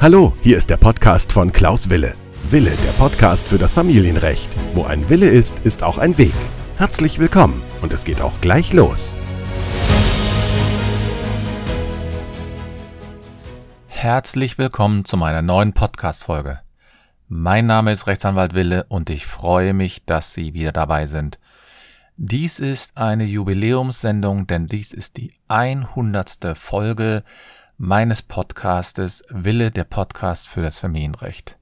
Hallo, hier ist der Podcast von Klaus Wille. Wille, der Podcast für das Familienrecht. Wo ein Wille ist, ist auch ein Weg. Herzlich willkommen und es geht auch gleich los. Herzlich willkommen zu meiner neuen Podcast-Folge. Mein Name ist Rechtsanwalt Wille und ich freue mich, dass Sie wieder dabei sind. Dies ist eine Jubiläumssendung, denn dies ist die 100. Folge meines Podcastes Wille der Podcast für das Familienrecht.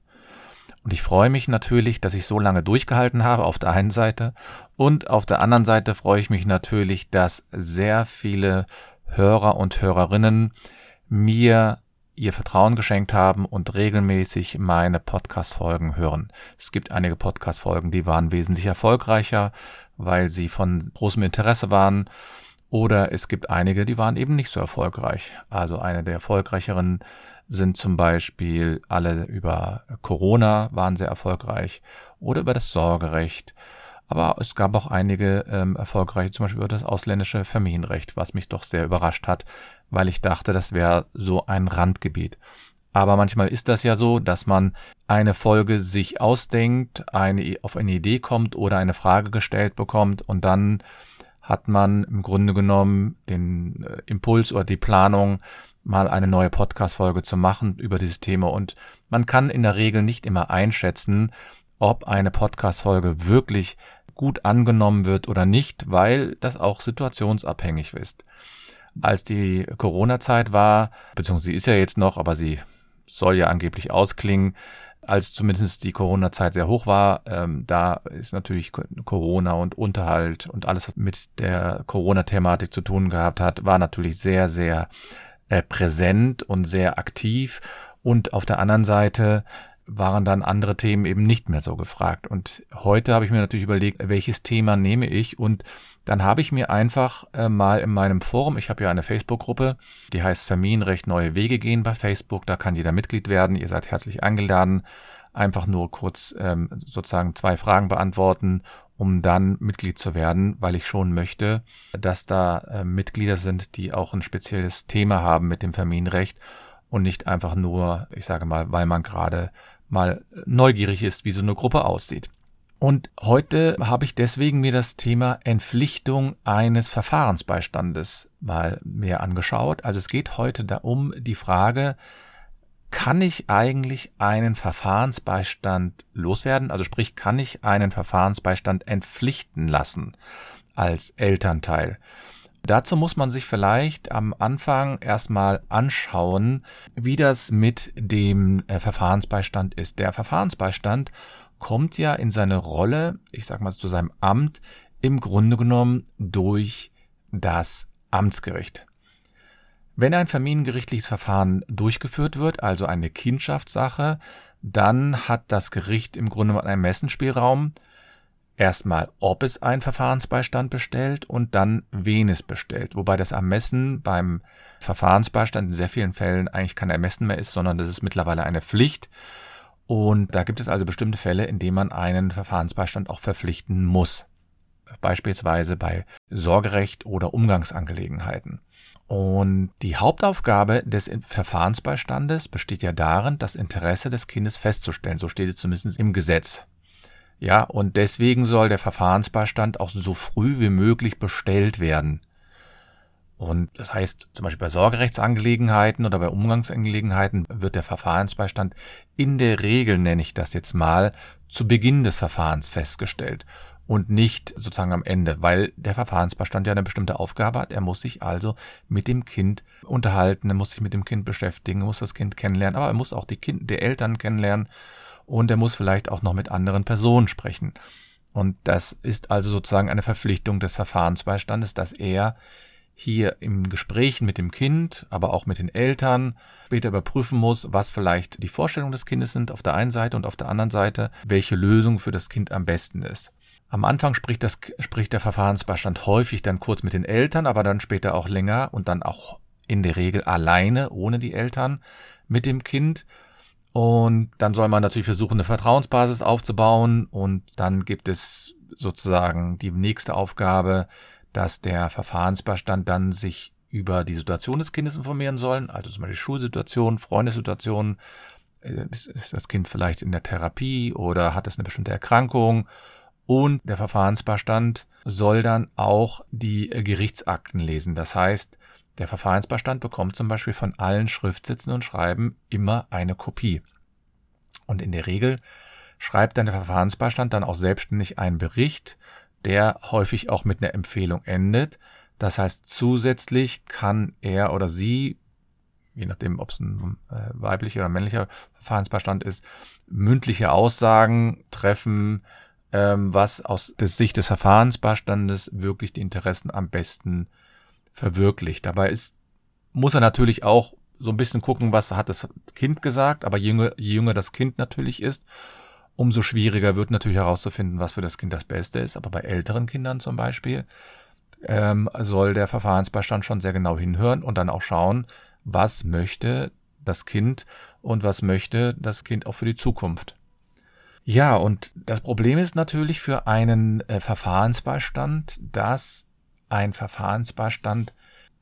Und ich freue mich natürlich, dass ich so lange durchgehalten habe auf der einen Seite und auf der anderen Seite freue ich mich natürlich, dass sehr viele Hörer und Hörerinnen mir ihr Vertrauen geschenkt haben und regelmäßig meine Podcast-Folgen hören. Es gibt einige Podcast-Folgen, die waren wesentlich erfolgreicher, weil sie von großem Interesse waren. Oder es gibt einige, die waren eben nicht so erfolgreich. Also eine der erfolgreicheren sind zum Beispiel alle über Corona waren sehr erfolgreich oder über das Sorgerecht. Aber es gab auch einige ähm, erfolgreiche, zum Beispiel über das ausländische Familienrecht, was mich doch sehr überrascht hat, weil ich dachte, das wäre so ein Randgebiet. Aber manchmal ist das ja so, dass man eine Folge sich ausdenkt, eine, auf eine Idee kommt oder eine Frage gestellt bekommt und dann hat man im Grunde genommen den äh, Impuls oder die Planung, mal eine neue Podcast-Folge zu machen über dieses Thema. Und man kann in der Regel nicht immer einschätzen, ob eine Podcast-Folge wirklich gut angenommen wird oder nicht, weil das auch situationsabhängig ist. Als die Corona-Zeit war, beziehungsweise sie ist ja jetzt noch, aber sie soll ja angeblich ausklingen, als zumindest die Corona-Zeit sehr hoch war, ähm, da ist natürlich Corona und Unterhalt und alles, was mit der Corona-Thematik zu tun gehabt hat, war natürlich sehr, sehr äh, präsent und sehr aktiv. Und auf der anderen Seite waren dann andere Themen eben nicht mehr so gefragt. Und heute habe ich mir natürlich überlegt, welches Thema nehme ich? Und dann habe ich mir einfach äh, mal in meinem Forum, ich habe ja eine Facebook-Gruppe, die heißt Familienrecht neue Wege gehen bei Facebook, da kann jeder Mitglied werden, ihr seid herzlich eingeladen, einfach nur kurz ähm, sozusagen zwei Fragen beantworten, um dann Mitglied zu werden, weil ich schon möchte, dass da äh, Mitglieder sind, die auch ein spezielles Thema haben mit dem Familienrecht und nicht einfach nur, ich sage mal, weil man gerade mal neugierig ist, wie so eine Gruppe aussieht. Und heute habe ich deswegen mir das Thema Entpflichtung eines Verfahrensbeistandes mal mehr angeschaut. Also es geht heute da um die Frage, kann ich eigentlich einen Verfahrensbeistand loswerden? Also sprich, kann ich einen Verfahrensbeistand entpflichten lassen als Elternteil? Dazu muss man sich vielleicht am Anfang erstmal anschauen, wie das mit dem äh, Verfahrensbeistand ist. Der Verfahrensbeistand kommt ja in seine Rolle, ich sag mal zu seinem Amt, im Grunde genommen durch das Amtsgericht. Wenn ein familiengerichtliches Verfahren durchgeführt wird, also eine Kindschaftssache, dann hat das Gericht im Grunde einen Ermessensspielraum, erstmal, ob es einen Verfahrensbeistand bestellt und dann, wen es bestellt. Wobei das Ermessen beim Verfahrensbeistand in sehr vielen Fällen eigentlich kein Ermessen mehr ist, sondern das ist mittlerweile eine Pflicht. Und da gibt es also bestimmte Fälle, in denen man einen Verfahrensbeistand auch verpflichten muss. Beispielsweise bei Sorgerecht oder Umgangsangelegenheiten. Und die Hauptaufgabe des Verfahrensbeistandes besteht ja darin, das Interesse des Kindes festzustellen. So steht es zumindest im Gesetz. Ja, und deswegen soll der Verfahrensbeistand auch so früh wie möglich bestellt werden. Und das heißt, zum Beispiel bei Sorgerechtsangelegenheiten oder bei Umgangsangelegenheiten wird der Verfahrensbeistand in der Regel, nenne ich das jetzt mal, zu Beginn des Verfahrens festgestellt und nicht sozusagen am Ende, weil der Verfahrensbeistand ja eine bestimmte Aufgabe hat. Er muss sich also mit dem Kind unterhalten, er muss sich mit dem Kind beschäftigen, er muss das Kind kennenlernen, aber er muss auch die Kind, die Eltern kennenlernen und er muss vielleicht auch noch mit anderen Personen sprechen. Und das ist also sozusagen eine Verpflichtung des Verfahrensbeistandes, dass er hier im Gespräch mit dem Kind, aber auch mit den Eltern später überprüfen muss, was vielleicht die Vorstellungen des Kindes sind auf der einen Seite und auf der anderen Seite, welche Lösung für das Kind am besten ist. Am Anfang spricht, das, spricht der Verfahrensbeistand häufig dann kurz mit den Eltern, aber dann später auch länger und dann auch in der Regel alleine, ohne die Eltern, mit dem Kind und dann soll man natürlich versuchen, eine Vertrauensbasis aufzubauen. Und dann gibt es sozusagen die nächste Aufgabe, dass der Verfahrensbeistand dann sich über die Situation des Kindes informieren sollen, also zum Beispiel Schulsituation, Freundessituation, äh, ist, das Kind vielleicht in der Therapie oder hat es eine bestimmte Erkrankung und der Verfahrensbeistand soll dann auch die Gerichtsakten lesen. Das heißt, der Verfahrensbeistand bekommt zum Beispiel von allen Schriftsätzen und Schreiben immer eine Kopie. Und in der Regel schreibt dann der Verfahrensbeistand dann auch selbstständig einen Bericht, der häufig auch mit einer Empfehlung endet. Das heißt, zusätzlich kann er oder sie, je nachdem, ob es ein äh, weiblicher oder männlicher Verfahrensbeistand ist, mündliche Aussagen treffen, ähm, was aus der Sicht des Verfahrensbeistandes wirklich die Interessen am besten verwirklicht. Dabei ist, muss er natürlich auch so ein bisschen gucken, was hat das Kind gesagt, aber je jünger, je jünger das Kind natürlich ist, umso schwieriger wird natürlich herauszufinden, was für das Kind das Beste ist. Aber bei älteren Kindern zum Beispiel ähm, soll der Verfahrensbeistand schon sehr genau hinhören und dann auch schauen, was möchte das Kind und was möchte das Kind auch für die Zukunft. Ja, und das Problem ist natürlich für einen äh, Verfahrensbeistand, dass ein Verfahrensbeistand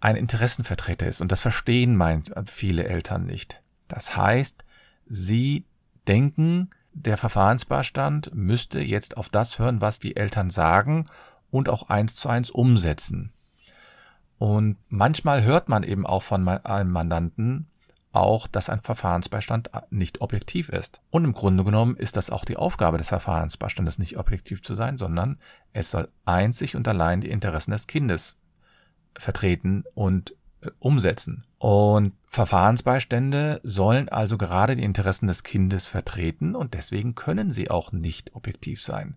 ein Interessenvertreter ist. Und das verstehen meint viele Eltern nicht. Das heißt, sie denken, der Verfahrensbeistand müsste jetzt auf das hören, was die Eltern sagen und auch eins zu eins umsetzen. Und manchmal hört man eben auch von einem Mandanten auch, dass ein Verfahrensbeistand nicht objektiv ist. Und im Grunde genommen ist das auch die Aufgabe des Verfahrensbeistandes, nicht objektiv zu sein, sondern es soll einzig und allein die Interessen des Kindes vertreten und äh, umsetzen. Und Verfahrensbeistände sollen also gerade die Interessen des Kindes vertreten und deswegen können sie auch nicht objektiv sein.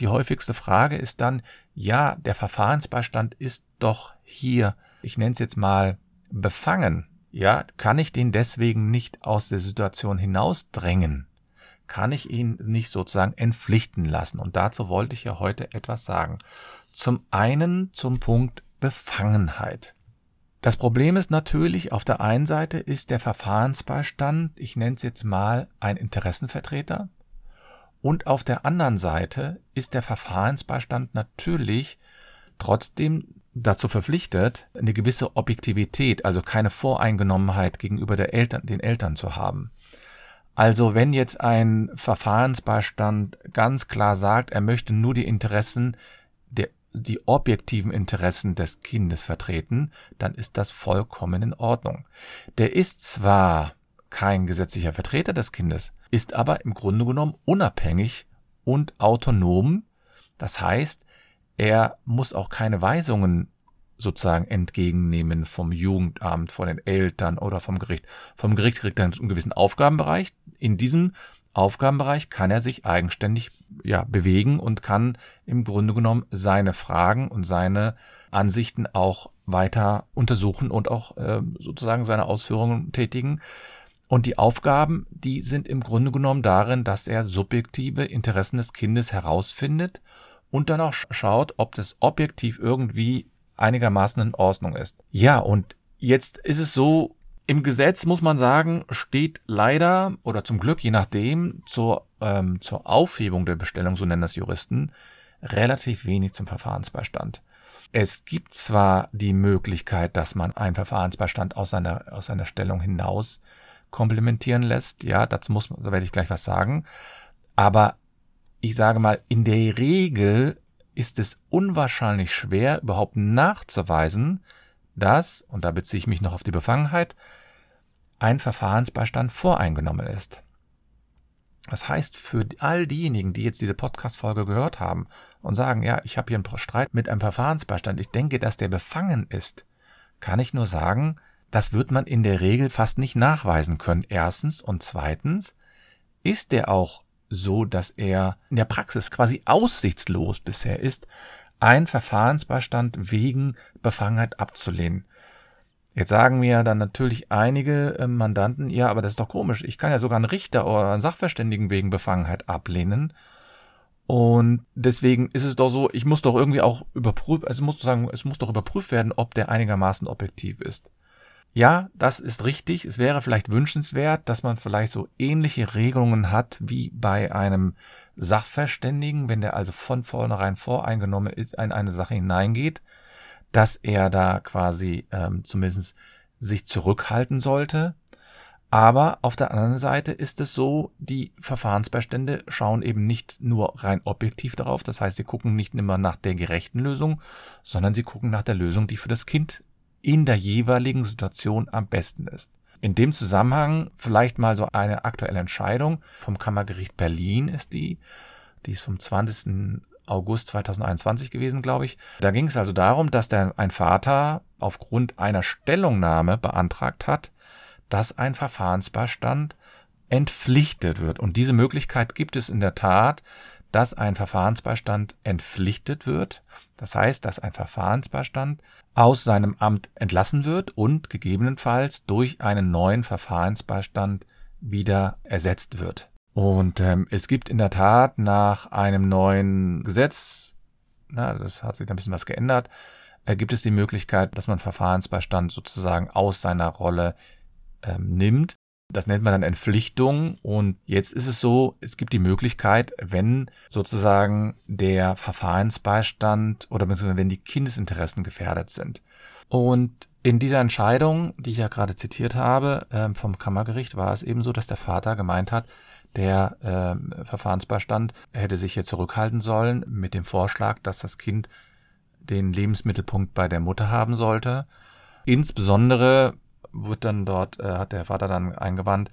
Die häufigste Frage ist dann, ja, der Verfahrensbeistand ist doch hier, ich nenne es jetzt mal, befangen. Ja, kann ich den deswegen nicht aus der Situation hinausdrängen? Kann ich ihn nicht sozusagen entpflichten lassen? Und dazu wollte ich ja heute etwas sagen. Zum einen zum Punkt Befangenheit. Das Problem ist natürlich, auf der einen Seite ist der Verfahrensbeistand, ich nenne es jetzt mal ein Interessenvertreter, und auf der anderen Seite ist der Verfahrensbeistand natürlich trotzdem dazu verpflichtet, eine gewisse Objektivität, also keine Voreingenommenheit gegenüber der Eltern, den Eltern zu haben. Also wenn jetzt ein Verfahrensbeistand ganz klar sagt, er möchte nur die Interessen der die objektiven Interessen des Kindes vertreten, dann ist das vollkommen in Ordnung. Der ist zwar kein gesetzlicher Vertreter des Kindes, ist aber im Grunde genommen unabhängig und autonom. Das heißt, er muss auch keine Weisungen sozusagen entgegennehmen vom Jugendamt, von den Eltern oder vom Gericht. Vom Gericht kriegt er einen gewissen Aufgabenbereich. In diesem Aufgabenbereich kann er sich eigenständig ja, bewegen und kann im Grunde genommen seine Fragen und seine Ansichten auch weiter untersuchen und auch äh, sozusagen seine Ausführungen tätigen. Und die Aufgaben, die sind im Grunde genommen darin, dass er subjektive Interessen des Kindes herausfindet und dann auch schaut, ob das objektiv irgendwie einigermaßen in Ordnung ist. Ja, und jetzt ist es so, im Gesetz muss man sagen, steht leider oder zum Glück, je nachdem, zur, ähm, zur Aufhebung der Bestellung, so nennen das Juristen, relativ wenig zum Verfahrensbeistand. Es gibt zwar die Möglichkeit, dass man einen Verfahrensbeistand aus seiner, aus seiner Stellung hinaus komplementieren lässt. Ja, dazu muss, da werde ich gleich was sagen. Aber ich sage mal, in der Regel ist es unwahrscheinlich schwer, überhaupt nachzuweisen, dass, und da beziehe ich mich noch auf die Befangenheit, ein Verfahrensbeistand voreingenommen ist. Das heißt, für all diejenigen, die jetzt diese Podcast-Folge gehört haben und sagen, ja, ich habe hier einen Streit mit einem Verfahrensbeistand, ich denke, dass der befangen ist, kann ich nur sagen, das wird man in der Regel fast nicht nachweisen können. Erstens und zweitens ist der auch so, dass er in der Praxis quasi aussichtslos bisher ist, ein Verfahrensbeistand wegen Befangenheit abzulehnen. Jetzt sagen mir dann natürlich einige äh, Mandanten, ja, aber das ist doch komisch. Ich kann ja sogar einen Richter oder einen Sachverständigen wegen Befangenheit ablehnen. Und deswegen ist es doch so, ich muss doch irgendwie auch überprüfen, also muss sagen, es muss doch überprüft werden, ob der einigermaßen objektiv ist. Ja, das ist richtig. Es wäre vielleicht wünschenswert, dass man vielleicht so ähnliche Regelungen hat wie bei einem Sachverständigen, wenn der also von vornherein voreingenommen ist, in eine Sache hineingeht, dass er da quasi ähm, zumindest sich zurückhalten sollte. Aber auf der anderen Seite ist es so, die Verfahrensbeistände schauen eben nicht nur rein objektiv darauf, das heißt, sie gucken nicht immer nach der gerechten Lösung, sondern sie gucken nach der Lösung, die für das Kind in der jeweiligen Situation am besten ist. In dem Zusammenhang vielleicht mal so eine aktuelle Entscheidung vom Kammergericht Berlin ist die, die ist vom 20. August 2021 gewesen, glaube ich. Da ging es also darum, dass der, ein Vater aufgrund einer Stellungnahme beantragt hat, dass ein Verfahrensbeistand entpflichtet wird. Und diese Möglichkeit gibt es in der Tat, dass ein Verfahrensbeistand entpflichtet wird. Das heißt, dass ein Verfahrensbeistand aus seinem Amt entlassen wird und gegebenenfalls durch einen neuen Verfahrensbeistand wieder ersetzt wird. Und ähm, es gibt in der Tat nach einem neuen Gesetz, na, das hat sich ein bisschen was geändert, äh, gibt es die Möglichkeit, dass man Verfahrensbeistand sozusagen aus seiner Rolle ähm, nimmt das nennt man dann Entpflichtung. Und jetzt ist es so, es gibt die Möglichkeit, wenn sozusagen der Verfahrensbeistand oder beziehungsweise wenn die Kindesinteressen gefährdet sind. Und in dieser Entscheidung, die ich ja gerade zitiert habe, ähm, vom Kammergericht, war es eben so, dass der Vater gemeint hat, der äh, Verfahrensbeistand hätte sich hier zurückhalten sollen mit dem Vorschlag, dass das Kind den Lebensmittelpunkt bei der Mutter haben sollte. Insbesondere wird dann dort, äh, hat der Vater dann eingewandt,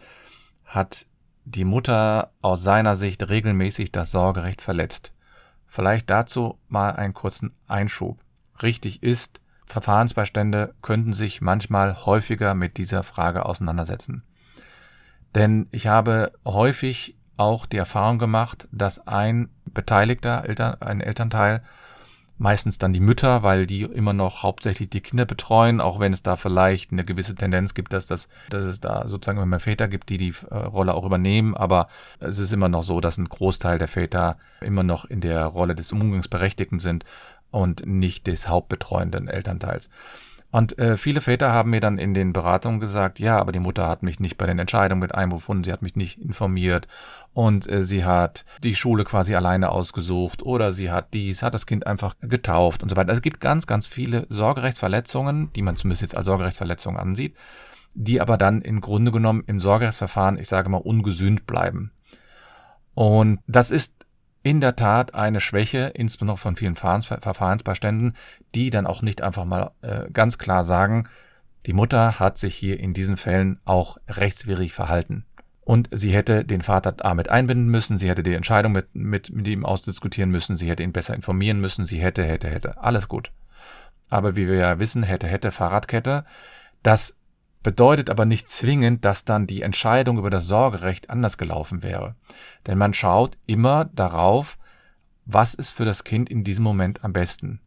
hat die Mutter aus seiner Sicht regelmäßig das Sorgerecht verletzt. Vielleicht dazu mal einen kurzen Einschub. Richtig ist, Verfahrensbeistände könnten sich manchmal häufiger mit dieser Frage auseinandersetzen. Denn ich habe häufig auch die Erfahrung gemacht, dass ein beteiligter Eltern, ein Elternteil meistens dann die Mütter, weil die immer noch hauptsächlich die Kinder betreuen, auch wenn es da vielleicht eine gewisse Tendenz gibt, dass das, dass es da sozusagen immer mehr Väter gibt, die die äh, Rolle auch übernehmen, aber es ist immer noch so, dass ein Großteil der Väter immer noch in der Rolle des Umgangsberechtigten sind und nicht des hauptbetreuenden Elternteils. Und äh, viele Väter haben mir dann in den Beratungen gesagt, ja, aber die Mutter hat mich nicht bei den Entscheidungen mit einbefunden, sie hat mich nicht informiert und äh, sie hat die Schule quasi alleine ausgesucht oder sie hat dies, hat das Kind einfach getauft und so weiter. Also es gibt ganz, ganz viele Sorgerechtsverletzungen, die man zumindest jetzt als Sorgerechtsverletzungen ansieht, die aber dann im Grunde genommen im Sorgerechtsverfahren, ich sage mal, ungesühnt bleiben. Und das ist in der Tat eine Schwäche, insbesondere von vielen Verfahrensbeiständen, die dann auch nicht einfach mal äh, ganz klar sagen, die Mutter hat sich hier in diesen Fällen auch rechtswidrig verhalten. Und sie hätte den Vater A mit einbinden müssen, sie hätte die Entscheidung mit, mit, mit ihm ausdiskutieren müssen, sie hätte ihn besser informieren müssen, sie hätte, hätte, hätte. Alles gut. Aber wie wir ja wissen, hätte, hätte, Fahrradkette, das bedeutet aber nicht zwingend, dass dann die Entscheidung über das Sorgerecht anders gelaufen wäre. Denn man schaut immer darauf, was ist für das Kind in diesem Moment am besten.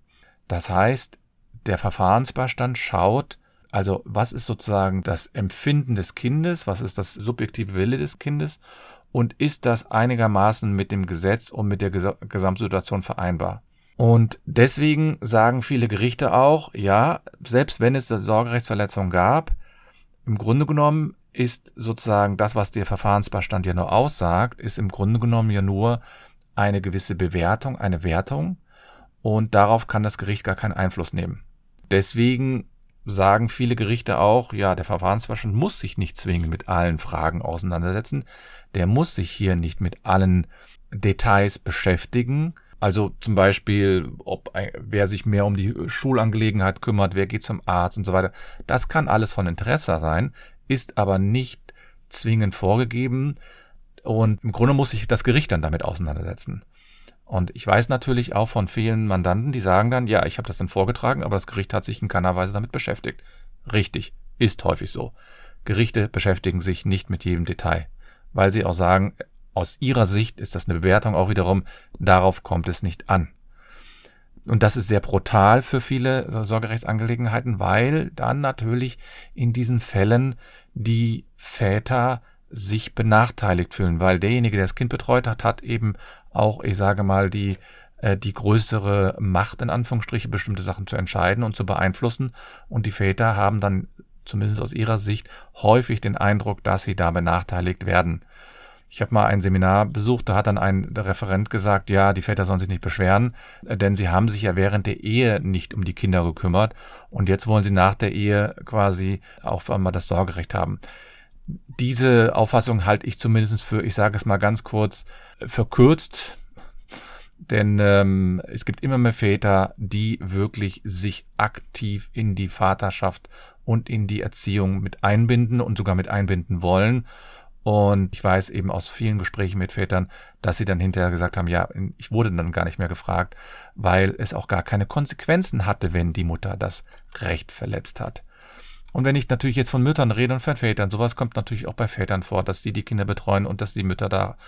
Das heißt, der Verfahrensbeistand schaut, also was ist sozusagen das Empfinden des Kindes, was ist das subjektive Wille des Kindes und ist das einigermaßen mit dem Gesetz und mit der Gesamtsituation vereinbar. Und deswegen sagen viele Gerichte auch, ja, selbst wenn es Sorgerechtsverletzungen gab, im Grunde genommen ist sozusagen das, was der Verfahrensbeistand ja nur aussagt, ist im Grunde genommen ja nur eine gewisse Bewertung, eine Wertung. Und darauf kann das Gericht gar keinen Einfluss nehmen. Deswegen sagen viele Gerichte auch, ja, der Verfahrensbeistand muss sich nicht zwingend mit allen Fragen auseinandersetzen, der muss sich hier nicht mit allen Details beschäftigen, also zum Beispiel, ob wer sich mehr um die Schulangelegenheit kümmert, wer geht zum Arzt und so weiter. Das kann alles von Interesse sein, ist aber nicht zwingend vorgegeben. Und im Grunde muss sich das Gericht dann damit auseinandersetzen. Und ich weiß natürlich auch von vielen Mandanten, die sagen dann, ja, ich habe das dann vorgetragen, aber das Gericht hat sich in keiner Weise damit beschäftigt. Richtig, ist häufig so. Gerichte beschäftigen sich nicht mit jedem Detail, weil sie auch sagen, aus ihrer Sicht ist das eine Bewertung auch wiederum, darauf kommt es nicht an. Und das ist sehr brutal für viele Sorgerechtsangelegenheiten, weil dann natürlich in diesen Fällen die Väter sich benachteiligt fühlen, weil derjenige, der das Kind betreut hat, hat eben auch, ich sage mal, die, äh, die größere Macht, in Anführungsstriche, bestimmte Sachen zu entscheiden und zu beeinflussen. Und die Väter haben dann, zumindest aus ihrer Sicht, häufig den Eindruck, dass sie da benachteiligt werden. Ich habe mal ein Seminar besucht, da hat dann ein Referent gesagt, ja, die Väter sollen sich nicht beschweren, denn sie haben sich ja während der Ehe nicht um die Kinder gekümmert und jetzt wollen sie nach der Ehe quasi auch einmal das Sorgerecht haben. Diese Auffassung halte ich zumindest für, ich sage es mal ganz kurz, verkürzt, denn ähm, es gibt immer mehr Väter, die wirklich sich aktiv in die Vaterschaft und in die Erziehung mit einbinden und sogar mit einbinden wollen. Und ich weiß eben aus vielen Gesprächen mit Vätern, dass sie dann hinterher gesagt haben, ja, ich wurde dann gar nicht mehr gefragt, weil es auch gar keine Konsequenzen hatte, wenn die Mutter das Recht verletzt hat. Und wenn ich natürlich jetzt von Müttern rede und von Vätern, sowas kommt natürlich auch bei Vätern vor, dass sie die Kinder betreuen und dass die Mütter da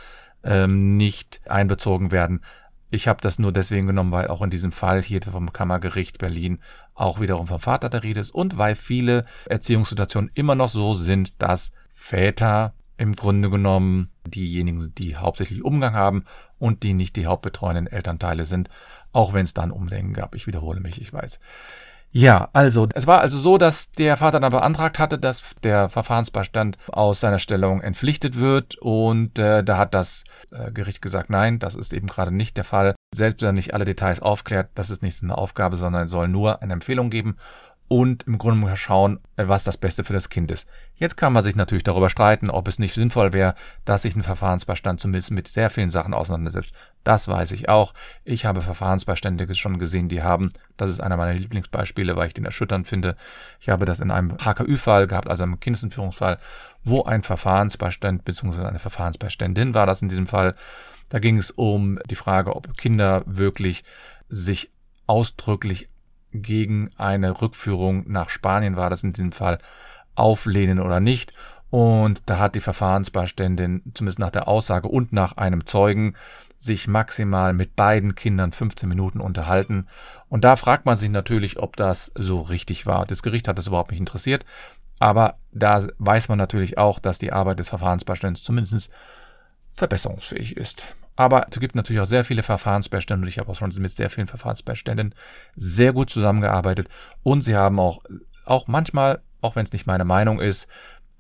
ähm, nicht einbezogen werden. Ich habe das nur deswegen genommen, weil auch in diesem Fall hier vom Kammergericht Berlin auch wiederum vom Vater der Rede ist und weil viele Erziehungssituationen immer noch so sind, dass Väter im Grunde genommen diejenigen die hauptsächlich Umgang haben und die nicht die hauptbetreuenden Elternteile sind, auch wenn es dann Umdenken gab. Ich wiederhole mich, ich weiß. Ja, also es war also so, dass der Vater dann beantragt hatte, dass der Verfahrensbeistand aus seiner Stellung entpflichtet wird und äh, da hat das äh, Gericht gesagt, nein, das ist eben gerade nicht der Fall. Selbst wenn er nicht alle Details aufklärt, das ist nicht seine Aufgabe, sondern soll nur eine Empfehlung geben und im Grunde mal schauen, äh, was das Beste für das Kind ist. Jetzt kann man sich natürlich darüber streiten, ob es nicht sinnvoll wäre, dass sich ein Verfahrensbeistand zumindest mit sehr vielen Sachen auseinandersetzt. Das weiß ich auch. Ich habe Verfahrensbeistände schon gesehen, die haben, das ist einer meiner Lieblingsbeispiele, weil ich den erschütternd finde. Ich habe das in einem HKÜ-Fall gehabt, also einem Kindesentführungsfall, wo ein Verfahrensbeistand bzw. eine Verfahrensbeiständin war das in diesem Fall. Da ging es um die Frage, ob Kinder wirklich sich ausdrücklich gegen eine Rückführung nach Spanien war das in diesem Fall auflehnen oder nicht. Und da hat die Verfahrensbeiständin, zumindest nach der Aussage und nach einem Zeugen, sich maximal mit beiden Kindern 15 Minuten unterhalten. Und da fragt man sich natürlich, ob das so richtig war. Das Gericht hat das überhaupt nicht interessiert. Aber da weiß man natürlich auch, dass die Arbeit des Verfahrensbeiständes zumindest verbesserungsfähig ist. Aber es gibt natürlich auch sehr viele Verfahrensbeistände und ich habe auch schon mit sehr vielen Verfahrensbeiständen sehr gut zusammengearbeitet und sie haben auch, auch manchmal, auch wenn es nicht meine Meinung ist,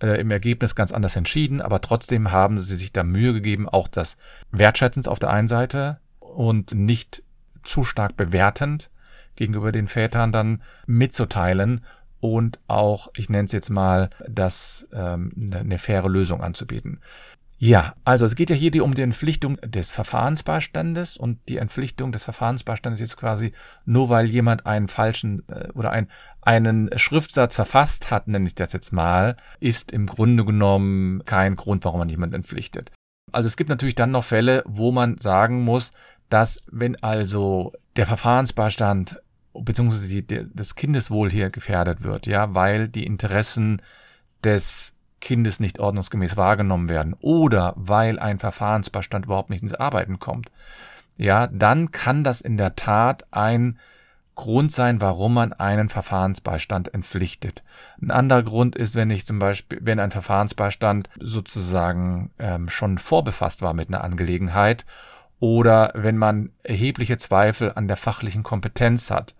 äh, im Ergebnis ganz anders entschieden, aber trotzdem haben sie sich da Mühe gegeben, auch das wertschätzend auf der einen Seite und nicht zu stark bewertend gegenüber den Vätern dann mitzuteilen und auch, ich nenne es jetzt mal, das ähm, eine faire Lösung anzubieten. Ja, also es geht ja hier um die Entpflichtung des Verfahrensbeistandes und die Entpflichtung des Verfahrensbeistandes jetzt quasi nur weil jemand einen falschen äh, oder ein, einen Schriftsatz verfasst hat, nenne ich das jetzt mal, ist im Grunde genommen kein Grund, warum man jemand entpflichtet. Also es gibt natürlich dann noch Fälle, wo man sagen muss, dass wenn also der Verfahrensbeistand beziehungsweise das Kindeswohl hier gefährdet wird, ja, weil die Interessen des Kindes nicht ordnungsgemäß wahrgenommen werden oder weil ein Verfahrensbestand überhaupt nicht ins Arbeiten kommt, ja, dann kann das in der Tat ein Grund sein, warum man einen Verfahrensbeistand entpflichtet. Ein anderer Grund ist, wenn ich zum Beispiel, wenn ein Verfahrensbeistand sozusagen ähm, schon vorbefasst war mit einer Angelegenheit oder wenn man erhebliche Zweifel an der fachlichen Kompetenz hat,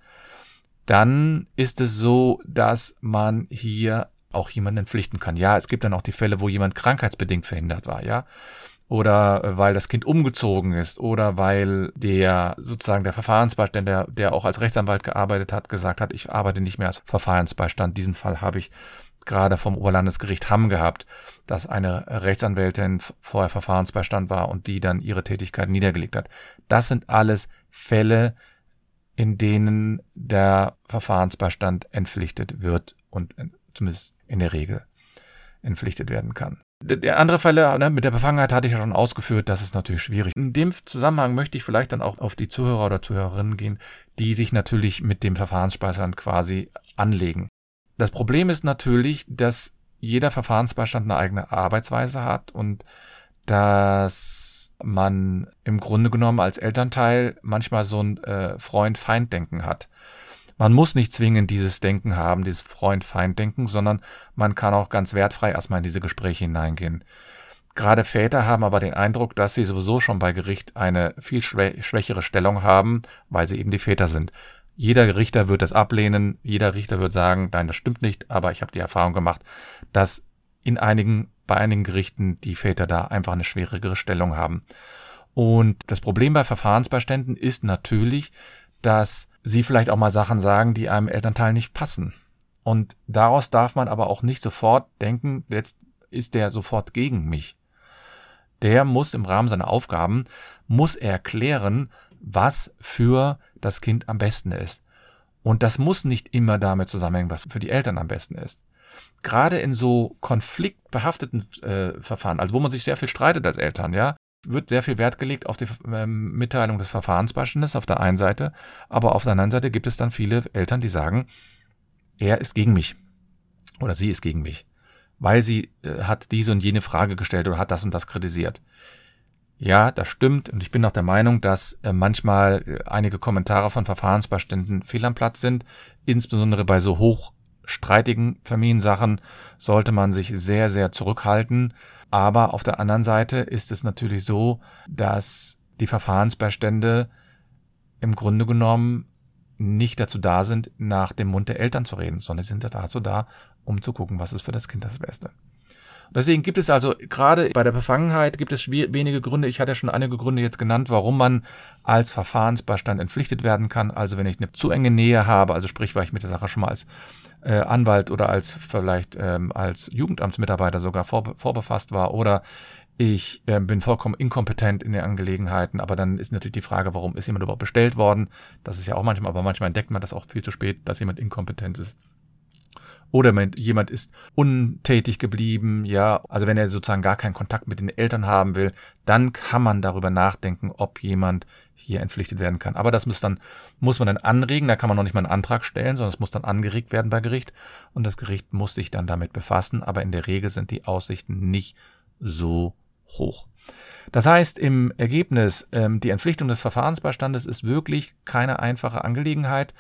dann ist es so, dass man hier auch jemanden entpflichten kann. Ja, es gibt dann auch die Fälle, wo jemand krankheitsbedingt verhindert war, ja. Oder äh, weil das Kind umgezogen ist oder weil der sozusagen der Verfahrensbeistand, der, der auch als Rechtsanwalt gearbeitet hat, gesagt hat, ich arbeite nicht mehr als Verfahrensbeistand. Diesen Fall habe ich gerade vom Oberlandesgericht Hamm gehabt, dass eine Rechtsanwältin vorher Verfahrensbeistand war und die dann ihre Tätigkeit niedergelegt hat. Das sind alles Fälle, in denen der Verfahrensbeistand entpflichtet wird und zumindest in der Regel entpflichtet werden kann. Der andere Fälle ne, mit der Befangenheit hatte ich ja schon ausgeführt, das ist natürlich schwierig. In dem Zusammenhang möchte ich vielleicht dann auch auf die Zuhörer oder Zuhörerinnen gehen, die sich natürlich mit dem Verfahrensbeistand quasi anlegen. Das Problem ist natürlich, dass jeder Verfahrensbeistand eine eigene Arbeitsweise hat und dass man im Grunde genommen als Elternteil manchmal so ein äh, Freund-Feind-Denken hat. Man muss nicht zwingend dieses Denken haben, dieses Freund-Feind-Denken, sondern man kann auch ganz wertfrei erstmal in diese Gespräche hineingehen. Gerade Väter haben aber den Eindruck, dass sie sowieso schon bei Gericht eine viel schwächere Stellung haben, weil sie eben die Väter sind. Jeder Richter wird das ablehnen, jeder Richter wird sagen, nein, das stimmt nicht, aber ich habe die Erfahrung gemacht, dass in einigen bei einigen Gerichten die Väter da einfach eine schwierigere Stellung haben. Und das Problem bei Verfahrensbeiständen ist natürlich, dass sie vielleicht auch mal Sachen sagen, die einem Elternteil nicht passen. Und daraus darf man aber auch nicht sofort denken, jetzt ist der sofort gegen mich. Der muss im Rahmen seiner Aufgaben, muss erklären, was für das Kind am besten ist. Und das muss nicht immer damit zusammenhängen, was für die Eltern am besten ist. Gerade in so konfliktbehafteten äh, Verfahren, also wo man sich sehr viel streitet als Eltern, ja, wird sehr viel Wert gelegt auf die ähm, Mitteilung des Verfahrensbeistandes auf der einen Seite, aber auf der anderen Seite gibt es dann viele Eltern, die sagen, er ist gegen mich oder sie ist gegen mich, weil sie äh, hat diese und jene Frage gestellt oder hat das und das kritisiert. Ja, das stimmt und ich bin auch der Meinung, dass äh, manchmal äh, einige Kommentare von Verfahrensbeiständen fehl am Platz sind, insbesondere bei so hochstreitigen Familiensachen sollte man sich sehr, sehr zurückhalten aber auf der anderen Seite ist es natürlich so, dass die Verfahrensbeistände im Grunde genommen nicht dazu da sind, nach dem Mund der Eltern zu reden, sondern sind dazu da, um zu gucken, was ist für das Kind das Beste. Deswegen gibt es also gerade bei der Befangenheit gibt es wenige Gründe. Ich hatte ja schon einige Gründe jetzt genannt, warum man als Verfahrensbeistand entpflichtet werden kann. Also wenn ich eine zu enge Nähe habe, also sprich, weil ich mit der Sache schon mal als äh, Anwalt oder als vielleicht ähm, als Jugendamtsmitarbeiter sogar vor, vorbefasst war oder ich äh, bin vollkommen inkompetent in den Angelegenheiten, aber dann ist natürlich die Frage, warum ist jemand überhaupt bestellt worden? Das ist ja auch manchmal, aber manchmal entdeckt man das auch viel zu spät, dass jemand inkompetent ist oder jemand ist untätig geblieben, ja, also wenn er sozusagen gar keinen Kontakt mit den Eltern haben will, dann kann man darüber nachdenken, ob jemand hier entpflichtet werden kann. Aber das muss dann, muss man dann anregen, da kann man noch nicht mal einen Antrag stellen, sondern es muss dann angeregt werden bei Gericht. Und das Gericht muss sich dann damit befassen, aber in der Regel sind die Aussichten nicht so hoch. Das heißt, im Ergebnis, ähm, die Entpflichtung des Verfahrensbeistandes ist wirklich keine einfache Angelegenheit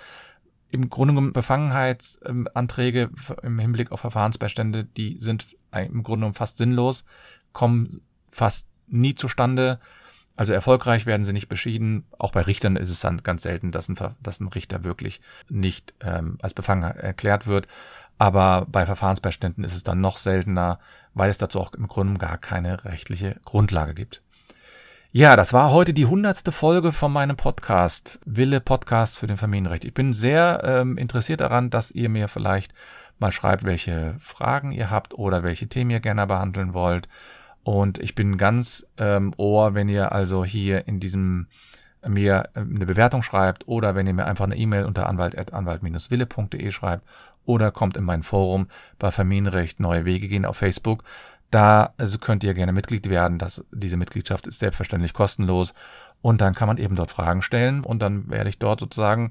im Grunde genommen Befangenheitsanträge im Hinblick auf Verfahrensbeistände, die sind im Grunde genommen fast sinnlos, kommen fast nie zustande. Also erfolgreich werden sie nicht beschieden. Auch bei Richtern ist es dann ganz selten, dass ein, dass ein Richter wirklich nicht ähm, als befangen erklärt wird. Aber bei Verfahrensbeiständen ist es dann noch seltener, weil es dazu auch im Grunde gar keine rechtliche Grundlage gibt. Ja, das war heute die hundertste Folge von meinem Podcast, Wille Podcast für den Familienrecht. Ich bin sehr ähm, interessiert daran, dass ihr mir vielleicht mal schreibt, welche Fragen ihr habt oder welche Themen ihr gerne behandeln wollt. Und ich bin ganz ähm, ohr, wenn ihr also hier in diesem mir ähm, eine Bewertung schreibt oder wenn ihr mir einfach eine E-Mail unter anwalt-wille.de schreibt oder kommt in mein Forum bei Familienrecht Neue Wege gehen auf Facebook. Da also könnt ihr gerne Mitglied werden. Das, diese Mitgliedschaft ist selbstverständlich kostenlos. Und dann kann man eben dort Fragen stellen und dann werde ich dort sozusagen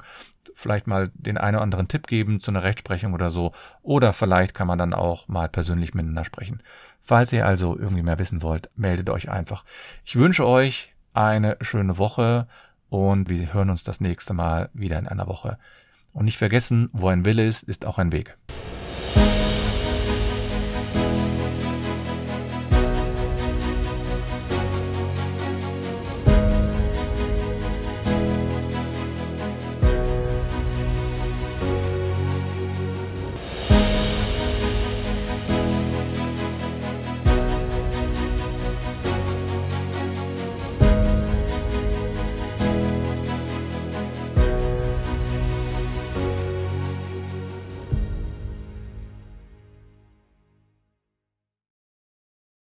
vielleicht mal den einen oder anderen Tipp geben zu einer Rechtsprechung oder so. Oder vielleicht kann man dann auch mal persönlich miteinander sprechen. Falls ihr also irgendwie mehr wissen wollt, meldet euch einfach. Ich wünsche euch eine schöne Woche und wir hören uns das nächste Mal wieder in einer Woche. Und nicht vergessen, wo ein Wille ist, ist auch ein Weg.